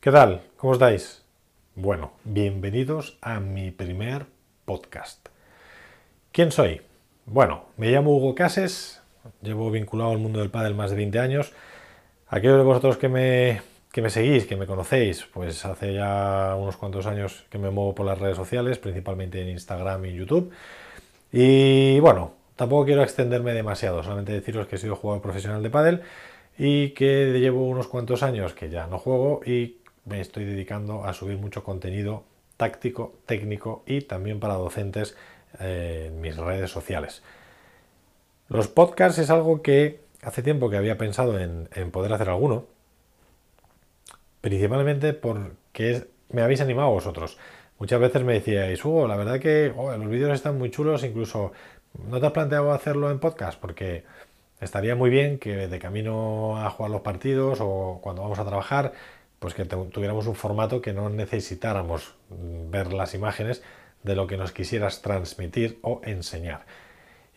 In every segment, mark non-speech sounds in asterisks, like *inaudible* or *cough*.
¿Qué tal? ¿Cómo estáis? Bueno, bienvenidos a mi primer podcast. ¿Quién soy? Bueno, me llamo Hugo Cases, llevo vinculado al mundo del pádel más de 20 años. Aquellos de vosotros que me, que me seguís, que me conocéis, pues hace ya unos cuantos años que me muevo por las redes sociales, principalmente en Instagram y YouTube. Y bueno, tampoco quiero extenderme demasiado, solamente deciros que he sido jugador profesional de pádel y que llevo unos cuantos años que ya no juego y me estoy dedicando a subir mucho contenido táctico, técnico y también para docentes eh, en mis redes sociales. Los podcasts es algo que hace tiempo que había pensado en, poder hacer alguno, principalmente porque me habéis animado vosotros. Muchas veces me decíais, Hugo, la verdad que los vídeos están muy chulos, incluso no te has planteado hacerlo en podcast, porque estaría muy bien que de camino a jugar los partidos o cuando vamos a trabajar, pues que tuviéramos un formato que no necesitáramos ver las imágenes de lo que nos quisieras transmitir o enseñar.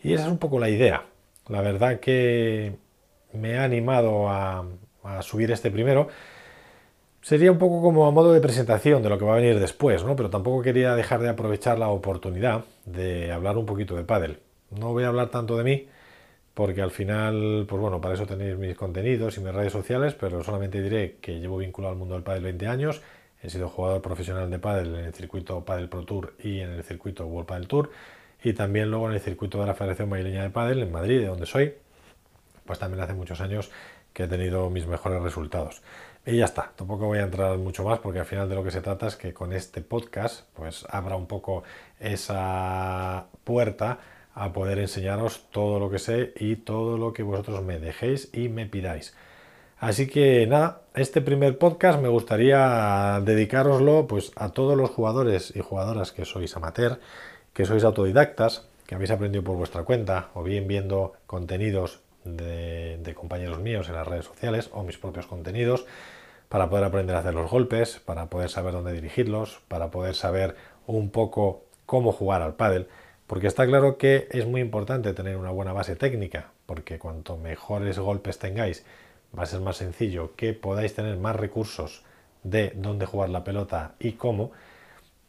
Y esa es un poco la idea. La verdad que me ha animado a, subir este primero. Sería un poco como a modo de presentación de lo que va a venir después, ¿no? Pero tampoco quería dejar de aprovechar la oportunidad de hablar un poquito de pádel. No voy a hablar tanto de mí, porque al final, pues bueno, para eso tenéis mis contenidos y mis redes sociales, pero solamente diré que llevo vinculado al mundo del pádel 20 años, he sido jugador profesional de pádel en el circuito Padel Pro Tour y en el circuito World Padel Tour, y también luego en el circuito de la Federación Madrileña de Pádel en Madrid, de donde soy, pues también hace muchos años que he tenido mis mejores resultados. Y ya está, tampoco voy a entrar mucho más porque al final de lo que se trata es que con este podcast pues abra un poco esa puerta a poder enseñaros todo lo que sé y todo lo que vosotros me dejéis y me pidáis. Así que nada, este primer podcast me gustaría dedicaroslo pues a todos los jugadores y jugadoras que sois amateur, que sois autodidactas, que habéis aprendido por vuestra cuenta o bien viendo contenidos de, de compañeros míos en las redes sociales o mis propios contenidos para poder aprender a hacer los golpes, para poder saber dónde dirigirlos, para poder saber un poco cómo jugar al pádel porque está claro que es muy importante tener una buena base técnica, porque cuanto mejores golpes tengáis, va a ser más sencillo que podáis tener más recursos de dónde jugar la pelota y cómo.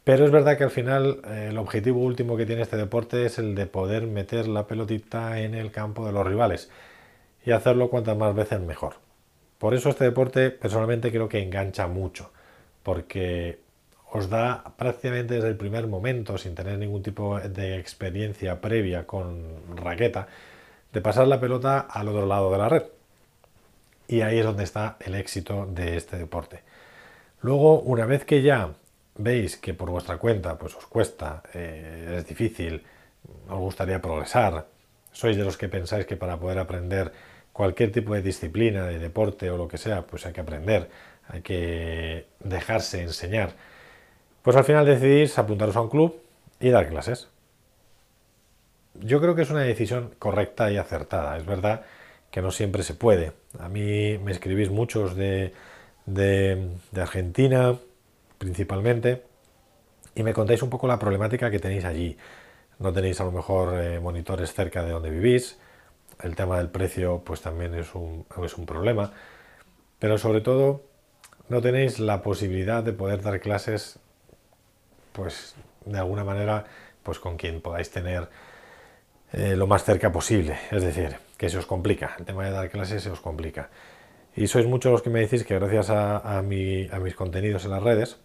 Pero es verdad que al final eh, el objetivo último que tiene este deporte es el de poder meter la pelotita en el campo de los rivales y hacerlo cuantas más veces mejor. Por eso este deporte personalmente creo que engancha mucho, porque os da prácticamente desde el primer momento, sin tener ningún tipo de experiencia previa con raqueta, de pasar la pelota al otro lado de la red. Y ahí es donde está el éxito de este deporte. Luego, una vez que ya veis que por vuestra cuenta pues os cuesta, eh, es difícil, os gustaría progresar, sois de los que pensáis que para poder aprender cualquier tipo de disciplina, de deporte o lo que sea, pues hay que aprender, hay que dejarse enseñar pues al final decidís apuntaros a un club y dar clases. Yo creo que es una decisión correcta y acertada. Es verdad que no siempre se puede. A mí me escribís muchos de, Argentina, principalmente, y me contáis un poco la problemática que tenéis allí. No tenéis a lo mejor eh, monitores cerca de donde vivís. El tema del precio pues también es un, es un problema. Pero sobre todo no tenéis la posibilidad de poder dar clases pues de alguna manera, pues con quien podáis tener eh, lo más cerca posible. Es decir, que se os complica. El tema de dar clases se os complica. Y sois muchos los que me decís que gracias a, mis contenidos en las redes,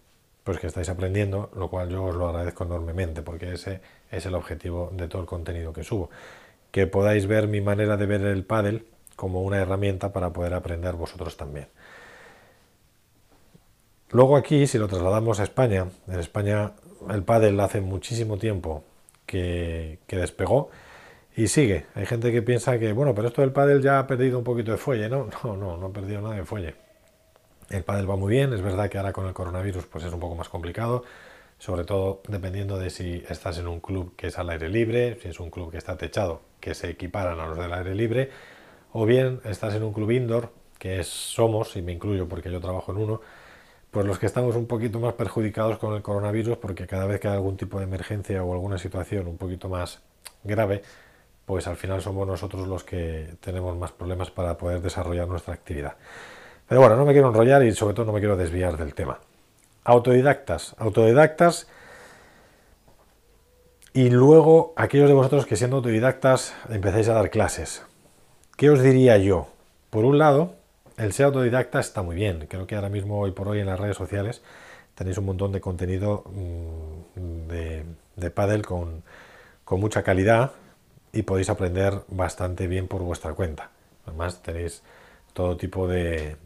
pues que estáis aprendiendo, lo cual yo os lo agradezco enormemente, porque ese es el objetivo de todo el contenido que subo. Que podáis ver mi manera de ver el paddle como una herramienta para poder aprender vosotros también. Luego aquí, si lo trasladamos a España, en España el pádel hace muchísimo tiempo que, despegó y sigue. Hay gente que piensa que, bueno, pero esto del pádel ya ha perdido un poquito de fuelle, ¿no? *laughs* No, no, no ha perdido nada de fuelle. El pádel va muy bien, es verdad que ahora con el coronavirus pues es un poco más complicado, sobre todo dependiendo de si estás en un club que es al aire libre, si es un club que está techado, que se equiparan a los del aire libre, o bien estás en un club indoor, que es Somos, y me incluyo porque yo trabajo en uno, pues los que estamos un poquito más perjudicados con el coronavirus, porque cada vez que hay algún tipo de emergencia o alguna situación un poquito más grave, pues al final somos nosotros los que tenemos más problemas para poder desarrollar nuestra actividad. Pero bueno, no me quiero enrollar y sobre todo no me quiero desviar del tema. Autodidactas, autodidactas y luego aquellos de vosotros que siendo autodidactas empezáis a dar clases. ¿Qué os diría yo? Por un lado, el ser autodidacta está muy bien. Creo que ahora mismo, hoy por hoy, en las redes sociales tenéis un montón de contenido mm, de, de con, con mucha calidad y podéis aprender bastante bien por vuestra cuenta. Además tenéis todo tipo de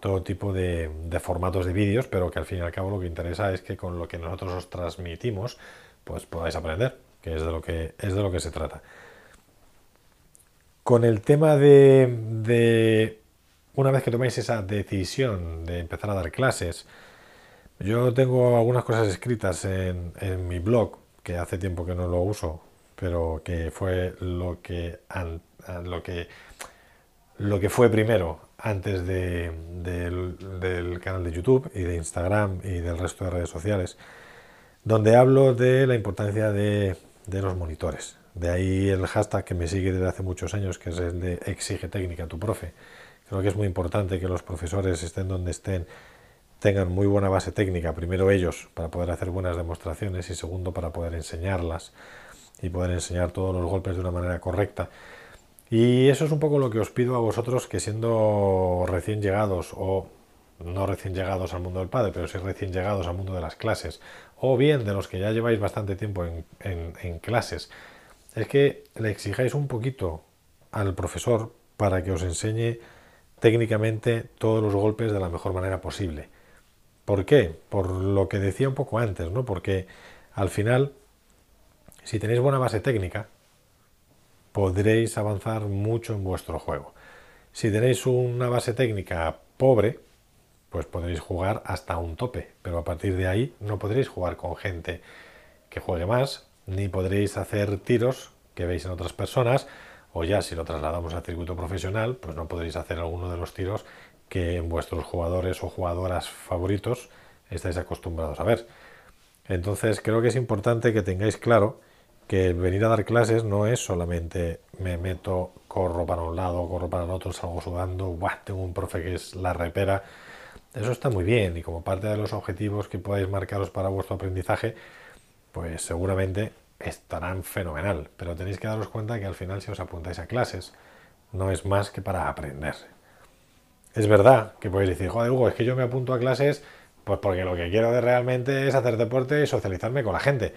todo tipo de, formatos de vídeos, pero que al fin y al cabo lo que interesa es que con lo que nosotros os transmitimos, pues podáis aprender, que es de lo que es de lo que se trata. Con el tema de, una vez que toméis esa decisión de empezar a dar clases, yo tengo algunas cosas escritas en, mi blog, que hace tiempo que no lo uso, pero que fue lo que, lo que, lo que fue primero antes de, del, canal de YouTube y de Instagram y del resto de redes sociales, donde hablo de la importancia de, de los monitores. De ahí el hashtag que me sigue desde hace muchos años, que es el de exige técnica tu profe. Creo que es muy importante que los profesores estén donde estén, tengan muy buena base técnica, primero ellos para poder hacer buenas demostraciones y segundo para poder enseñarlas y poder enseñar todos los golpes de una manera correcta. Y eso es un poco lo que os pido a vosotros que siendo recién llegados o no recién llegados al mundo del padre, pero sí recién llegados al mundo de las clases, o bien de los que ya lleváis bastante tiempo en, en clases, es que le exijáis un poquito al profesor para que os enseñe técnicamente todos los golpes de la mejor manera posible. ¿Por qué? Por lo que decía un poco antes, ¿no? Porque al final si tenéis buena base técnica, podréis avanzar mucho en vuestro juego. Si tenéis una base técnica pobre, pues podréis jugar hasta un tope, pero a partir de ahí no podréis jugar con gente que juegue más, ni podréis hacer tiros que veis en otras personas, o ya si lo trasladamos al circuito profesional, pues no podréis hacer alguno de los tiros que vuestros jugadores o jugadoras favoritos estáis acostumbrados a ver. Entonces creo que es importante que tengáis claro que venir a dar clases no es solamente me meto, corro para un lado, corro para el otro, salgo sudando, ¡buah! tengo un profe que es la repera. Eso está muy bien y como parte de los objetivos que podáis marcaros para vuestro aprendizaje, pues seguramente estarán fenomenal. Pero tenéis que daros cuenta que al final si os apuntáis a clases, no es más que para aprender. Es verdad que podéis decir, joder Hugo, es que yo me apunto a clases pues porque lo que quiero de realmente es hacer deporte y socializarme con la gente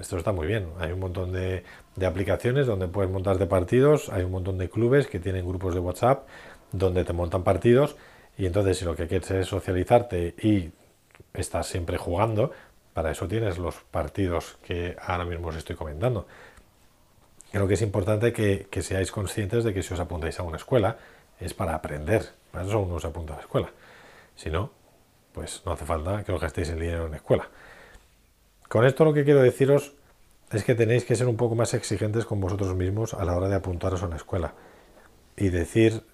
esto está muy bien. Hay un montón de, aplicaciones donde puedes montarte partidos, hay un montón de clubes que tienen grupos de WhatsApp donde te montan partidos y entonces si lo que quieres es socializarte y estás siempre jugando, para eso tienes los partidos que ahora mismo os estoy comentando. Creo que es importante que, seáis conscientes de que si os apuntáis a una escuela es para aprender. Para eso uno se apunta a la escuela. Si no, pues no hace falta que os gastéis el dinero en la escuela. Con esto lo que quiero deciros es que tenéis que ser un poco más exigentes con vosotros mismos a la hora de apuntaros a una escuela y decir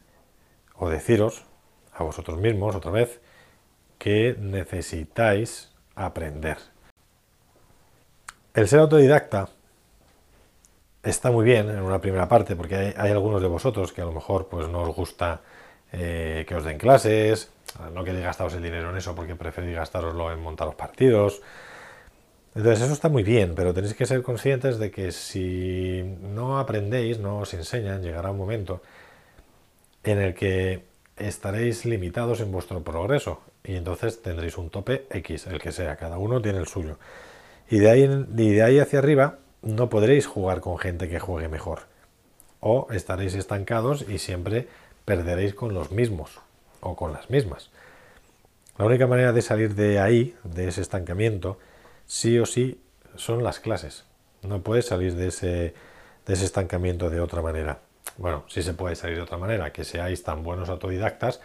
o deciros a vosotros mismos otra vez que necesitáis aprender. El ser autodidacta está muy bien en una primera parte porque hay, algunos de vosotros que a lo mejor pues no os gusta eh, que os den clases, no queréis gastaros el dinero en eso porque preferís gastároslo en montar los partidos, entonces eso está muy bien, pero tenéis que ser conscientes de que si no aprendéis, no os enseñan, llegará un momento en el que estaréis limitados en vuestro progreso y entonces tendréis un tope X, el que sea, cada uno tiene el suyo. Y de ahí, y de ahí hacia arriba no podréis jugar con gente que juegue mejor. O estaréis estancados y siempre perderéis con los mismos o con las mismas. La única manera de salir de ahí, de ese estancamiento, sí o sí son las clases. No puedes salir de ese, de ese estancamiento de otra manera. Bueno, sí se puede salir de otra manera, que seáis tan buenos autodidactas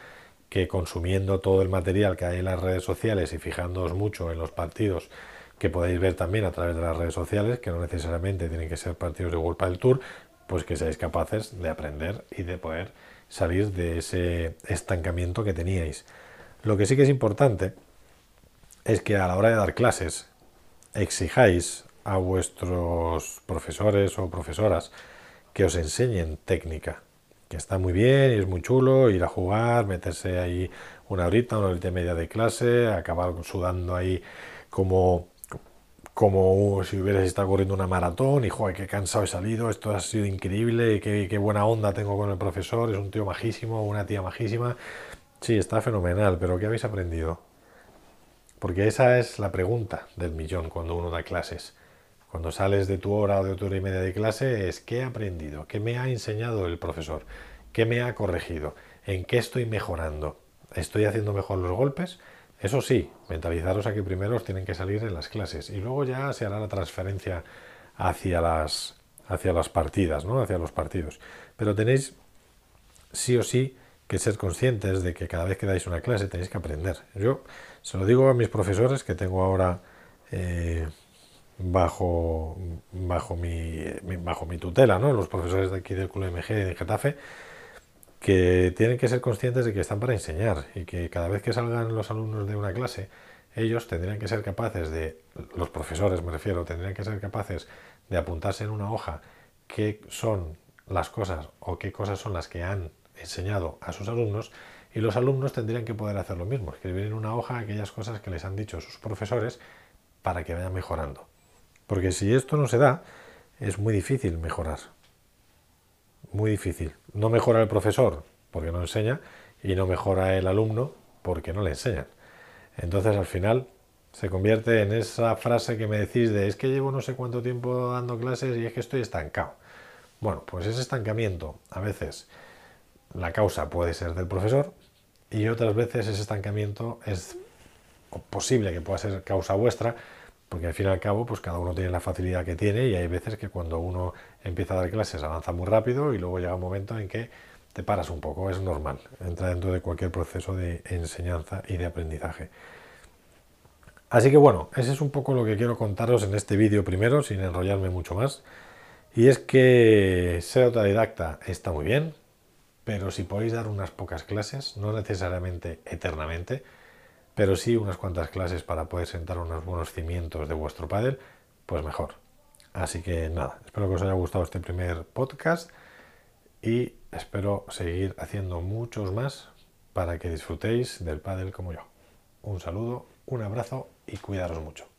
que consumiendo todo el material que hay en las redes sociales y fijándoos mucho en los partidos que podéis ver también a través de las redes sociales, que no necesariamente tienen que ser partidos de World del Tour, pues que seáis capaces de aprender y de poder salir de ese estancamiento que teníais. Lo que sí que es importante es que a la hora de dar clases, exijáis a vuestros profesores o profesoras que os enseñen técnica, que está muy bien y es muy chulo ir a jugar, meterse ahí una horita, una horita y media de clase, acabar sudando ahí como como si hubieras estado corriendo una maratón y joder, qué cansado he salido, esto ha sido increíble, qué, qué buena onda tengo con el profesor, es un tío majísimo, una tía majísima. Sí, está fenomenal, pero ¿qué habéis aprendido? Porque esa es la pregunta del millón cuando uno da clases. Cuando sales de tu hora o de tu hora y media de clase es ¿qué he aprendido? ¿Qué me ha enseñado el profesor? ¿Qué me ha corregido? ¿En qué estoy mejorando? ¿Estoy haciendo mejor los golpes? Eso sí, mentalizaros a que primero os tienen que salir en las clases y luego ya se hará la transferencia hacia las, hacia las partidas, ¿no? hacia los partidos. Pero tenéis sí o sí que ser conscientes de que cada vez que dais una clase tenéis que aprender. Yo se lo digo a mis profesores que tengo ahora eh, bajo, bajo, mi, bajo mi tutela, ¿no? los profesores de aquí del MG de Getafe, que tienen que ser conscientes de que están para enseñar y que cada vez que salgan los alumnos de una clase, ellos tendrían que ser capaces de, los profesores me refiero, tendrían que ser capaces de apuntarse en una hoja qué son las cosas o qué cosas son las que han enseñado a sus alumnos y los alumnos tendrían que poder hacer lo mismo, escribir en una hoja aquellas cosas que les han dicho sus profesores para que vayan mejorando. Porque si esto no se da, es muy difícil mejorar muy difícil. No mejora el profesor porque no enseña y no mejora el alumno porque no le enseñan. Entonces al final se convierte en esa frase que me decís de es que llevo no sé cuánto tiempo dando clases y es que estoy estancado. Bueno, pues ese estancamiento a veces la causa puede ser del profesor y otras veces ese estancamiento es posible que pueda ser causa vuestra porque al fin y al cabo pues cada uno tiene la facilidad que tiene y hay veces que cuando uno empieza a dar clases avanza muy rápido y luego llega un momento en que te paras un poco, es normal, entra dentro de cualquier proceso de enseñanza y de aprendizaje. Así que bueno, ese es un poco lo que quiero contaros en este vídeo primero, sin enrollarme mucho más. Y es que ser autodidacta está muy bien, pero si podéis dar unas pocas clases, no necesariamente eternamente, pero sí unas cuantas clases para poder sentar unos buenos cimientos de vuestro pádel, pues mejor. Así que nada, espero que os haya gustado este primer podcast y espero seguir haciendo muchos más para que disfrutéis del pádel como yo. Un saludo, un abrazo y cuidaros mucho.